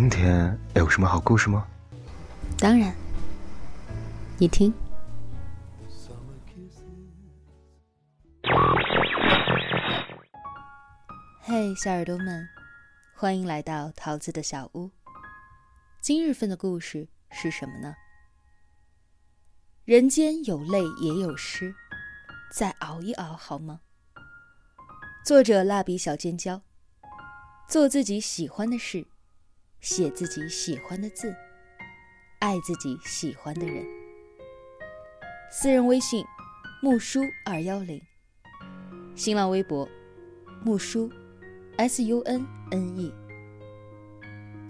今天有什么好故事吗？当然，你听。嘿，小耳朵们，欢迎来到桃子的小屋。今日份的故事是什么呢？人间有泪也有诗，再熬一熬好吗？作者：蜡笔小尖椒。做自己喜欢的事，写自己喜欢的字，爱自己喜欢的人。私人微信：木叔二幺零。新浪微博：木叔 S U N N E。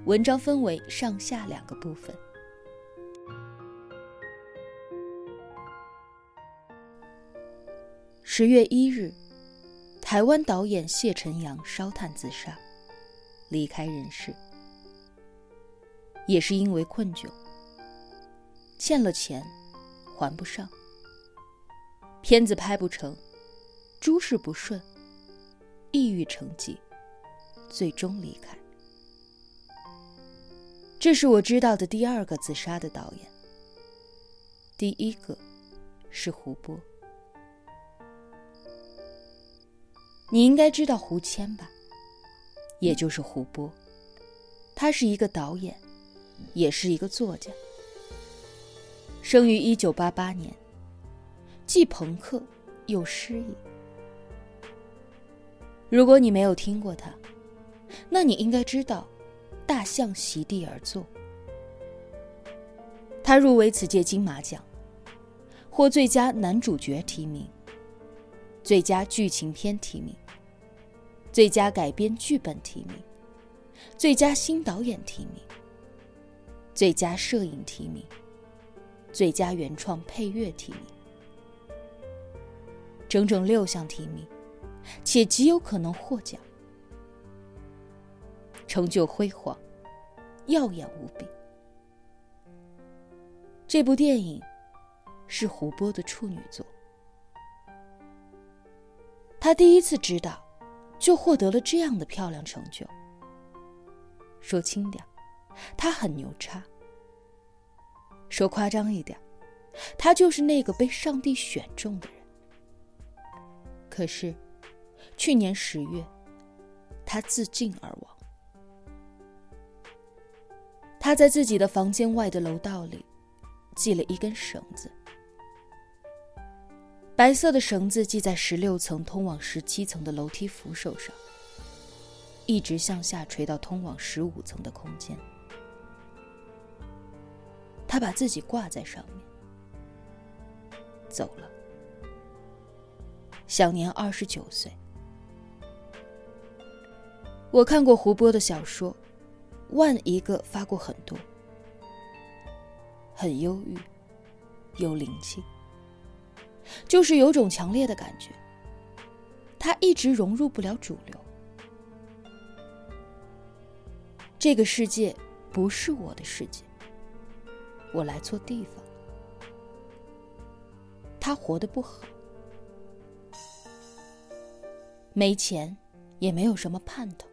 文章分为上下两个部分。十月一日，台湾导演谢晨阳烧炭自杀。离开人世，也是因为困窘，欠了钱还不上，片子拍不成，诸事不顺，抑郁成疾，最终离开。这是我知道的第二个自杀的导演，第一个是胡波。你应该知道胡谦吧？也就是胡波，他是一个导演，也是一个作家。生于一九八八年，既朋克又诗意。如果你没有听过他，那你应该知道，《大象席地而坐》。他入围此届金马奖，获最佳男主角提名，最佳剧情片提名。最佳改编剧本提名，最佳新导演提名，最佳摄影提名，最佳原创配乐提名，整整六项提名，且极有可能获奖，成就辉煌，耀眼无比。这部电影是胡波的处女作，他第一次知道。就获得了这样的漂亮成就。说轻点他很牛叉；说夸张一点他就是那个被上帝选中的人。可是，去年十月，他自尽而亡。他在自己的房间外的楼道里系了一根绳子。白色的绳子系在十六层通往十七层的楼梯扶手上，一直向下垂到通往十五层的空间。他把自己挂在上面，走了，享年二十九岁。我看过胡波的小说，万一个发过很多，很忧郁，有灵气。就是有种强烈的感觉，他一直融入不了主流。这个世界不是我的世界，我来错地方。他活得不好，没钱，也没有什么盼头，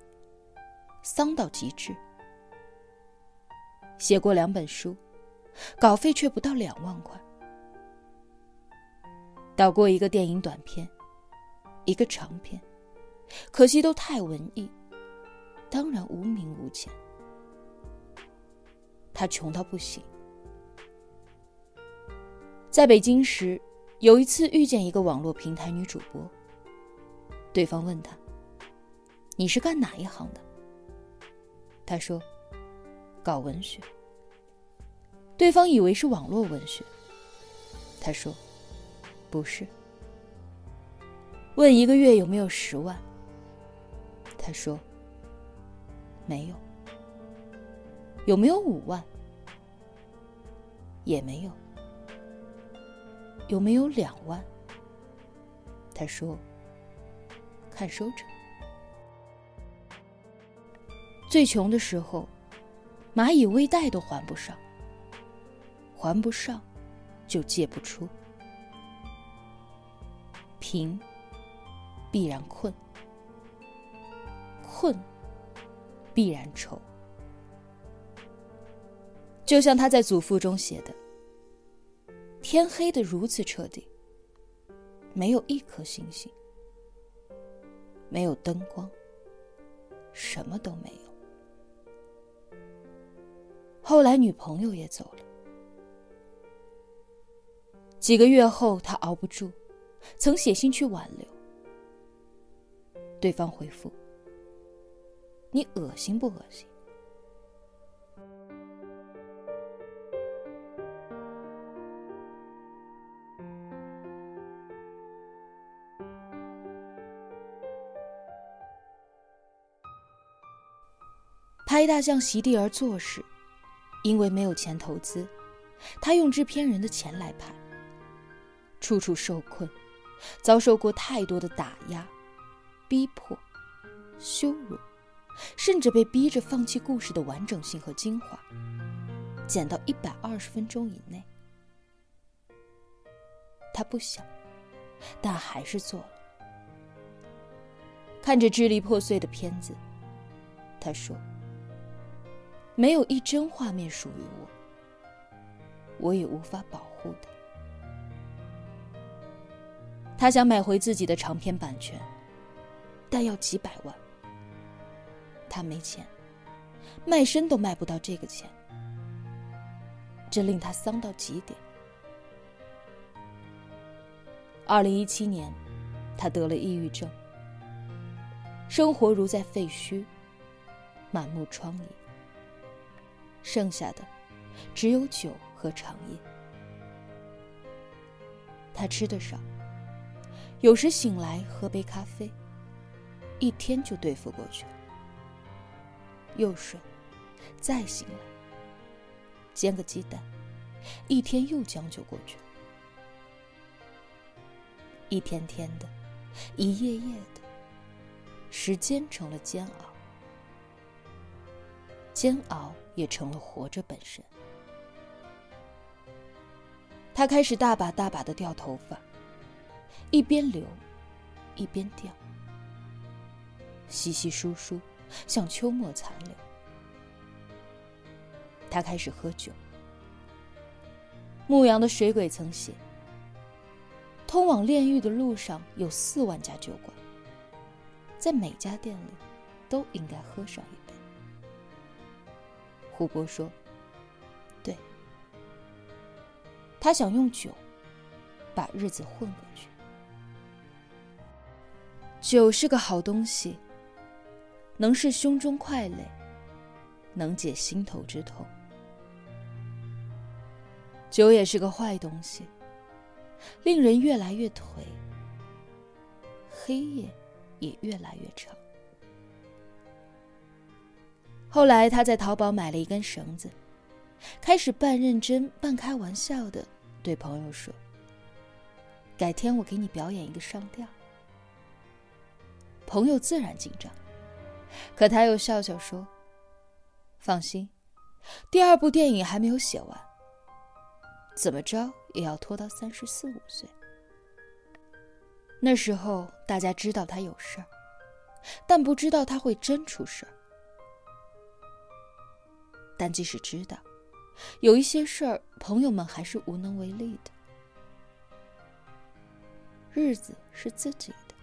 丧到极致。写过两本书，稿费却不到两万块。导过一个电影短片，一个长片，可惜都太文艺，当然无名无钱。他穷到不行。在北京时，有一次遇见一个网络平台女主播，对方问他：“你是干哪一行的？”他说：“搞文学。”对方以为是网络文学，他说。不是。问一个月有没有十万？他说没有。有没有五万？也没有。有没有两万？他说看收成。最穷的时候，蚂蚁微贷都还不上，还不上就借不出。贫，必然困；困，必然愁。就像他在祖父中写的：“天黑的如此彻底，没有一颗星星，没有灯光，什么都没有。”后来女朋友也走了，几个月后他熬不住，曾写信去挽留，对方回复：“你恶心不恶心？”拍大象席地而坐时，因为没有钱投资，他用制片人的钱来拍。处处受困，遭受过太多的打压、逼迫、羞辱，甚至被逼着放弃故事的完整性和精华，剪到一百二十分钟以内。他不想，但还是做了。看着支离破碎的片子，他说。没有一帧画面属于我，我也无法保护它。他想买回自己的长篇版权，但要几百万，他没钱，卖身都卖不到这个钱，这令他丧到极点。二零一七年，他得了抑郁症，生活如在废墟，满目疮痍。剩下的只有酒和长夜。他吃的少，有时醒来喝杯咖啡，一天就对付过去了。又睡，再醒来，煎个鸡蛋，一天又将就过去了。一天天的，一夜夜的，时间成了煎熬。煎熬也成了活着本身。他开始大把大把的掉头发，一边流，一边掉，稀稀疏疏，像秋末残留。他开始喝酒。牧羊的水鬼曾写：“通往炼狱的路上有四万家酒馆，在每家店里，都应该喝上一杯。”胡波说：“对，他想用酒把日子混过去。酒是个好东西，能是胸中快累，能解心头之痛。酒也是个坏东西，令人越来越颓，黑夜也越来越长。”后来，他在淘宝买了一根绳子，开始半认真半开玩笑的对朋友说：“改天我给你表演一个上吊。”朋友自然紧张，可他又笑笑说：“放心，第二部电影还没有写完，怎么着也要拖到三十四五岁。那时候大家知道他有事儿，但不知道他会真出事儿。”但即使知道，有一些事儿，朋友们还是无能为力的。日子是自己的，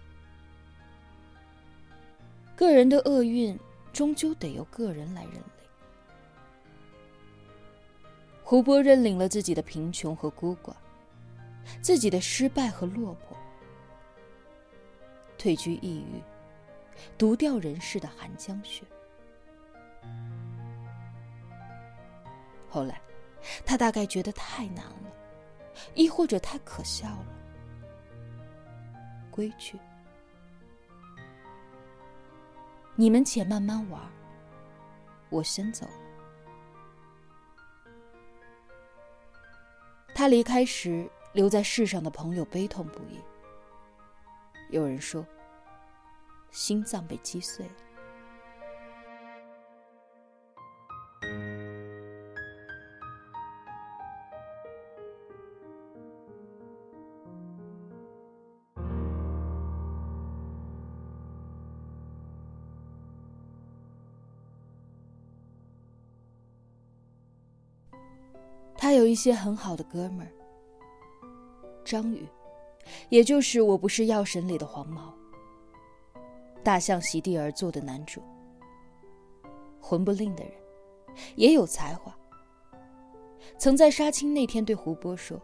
个人的厄运终究得由个人来认领。胡波认领了自己的贫穷和孤寡，自己的失败和落魄，退居异域，独钓人世的寒江雪。后来，他大概觉得太难了，亦或者太可笑了，归去。你们且慢慢玩，我先走了。他离开时，留在世上的朋友悲痛不已。有人说，心脏被击碎了。他有一些很好的哥们儿，张宇，也就是《我不是药神》里的黄毛，大象席地而坐的男主，混不吝的人，也有才华。曾在杀青那天对胡波说：“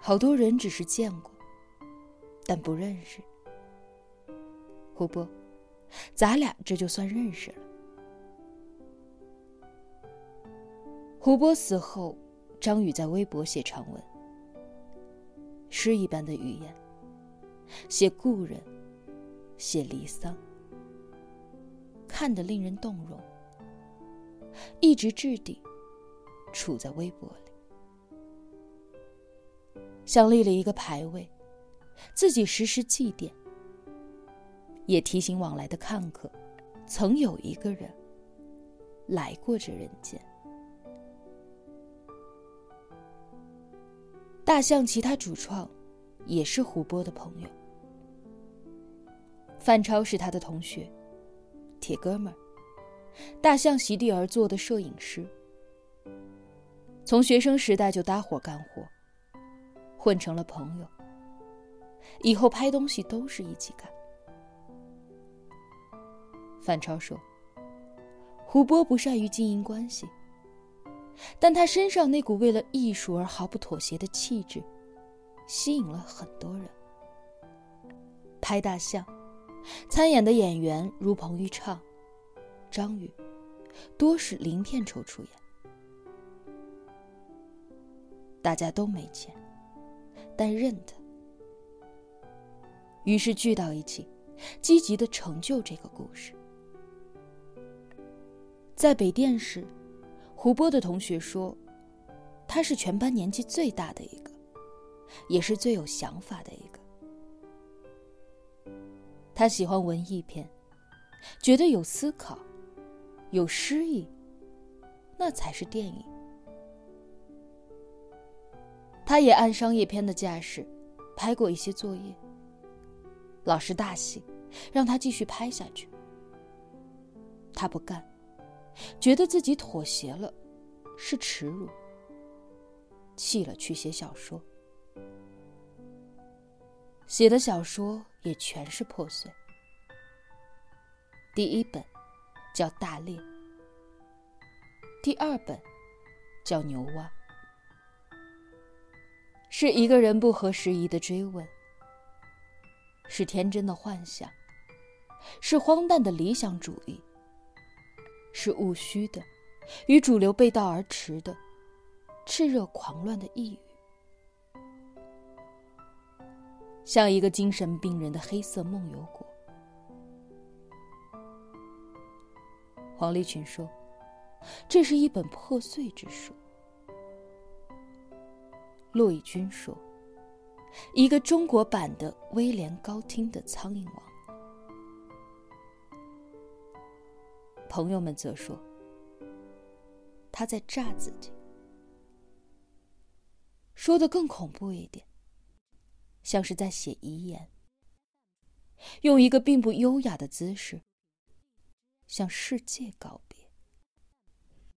好多人只是见过，但不认识。胡波，咱俩这就算认识了。”胡波死后，张宇在微博写长文，诗一般的语言，写故人，写离丧，看得令人动容，一直置顶，处在微博里，像立了一个牌位，自己时时祭奠，也提醒往来的看客，曾有一个人来过这人间。大象其他主创也是胡波的朋友。范超是他的同学，铁哥们儿。大象席地而坐的摄影师，从学生时代就搭伙干活，混成了朋友。以后拍东西都是一起干。范超说：“胡波不善于经营关系。”但他身上那股为了艺术而毫不妥协的气质，吸引了很多人。拍大象，参演的演员如彭昱畅、张宇，多是零片酬出演。大家都没钱，但认他，于是聚到一起，积极的成就这个故事。在北电时。胡波的同学说，他是全班年纪最大的一个，也是最有想法的一个。他喜欢文艺片，觉得有思考、有诗意，那才是电影。他也按商业片的架势拍过一些作业，老师大喜，让他继续拍下去。他不干。觉得自己妥协了，是耻辱。弃了，去写小说，写的小说也全是破碎。第一本叫《大猎》，第二本叫《牛蛙》，是一个人不合时宜的追问，是天真的幻想，是荒诞的理想主义。是务虚的，与主流背道而驰的，炽热狂乱的抑郁，像一个精神病人的黑色梦游果。黄立群说：“这是一本破碎之书。”骆以军说：“一个中国版的威廉高汀的《苍蝇王》。”朋友们则说：“他在炸自己。”说的更恐怖一点，像是在写遗言，用一个并不优雅的姿势向世界告别。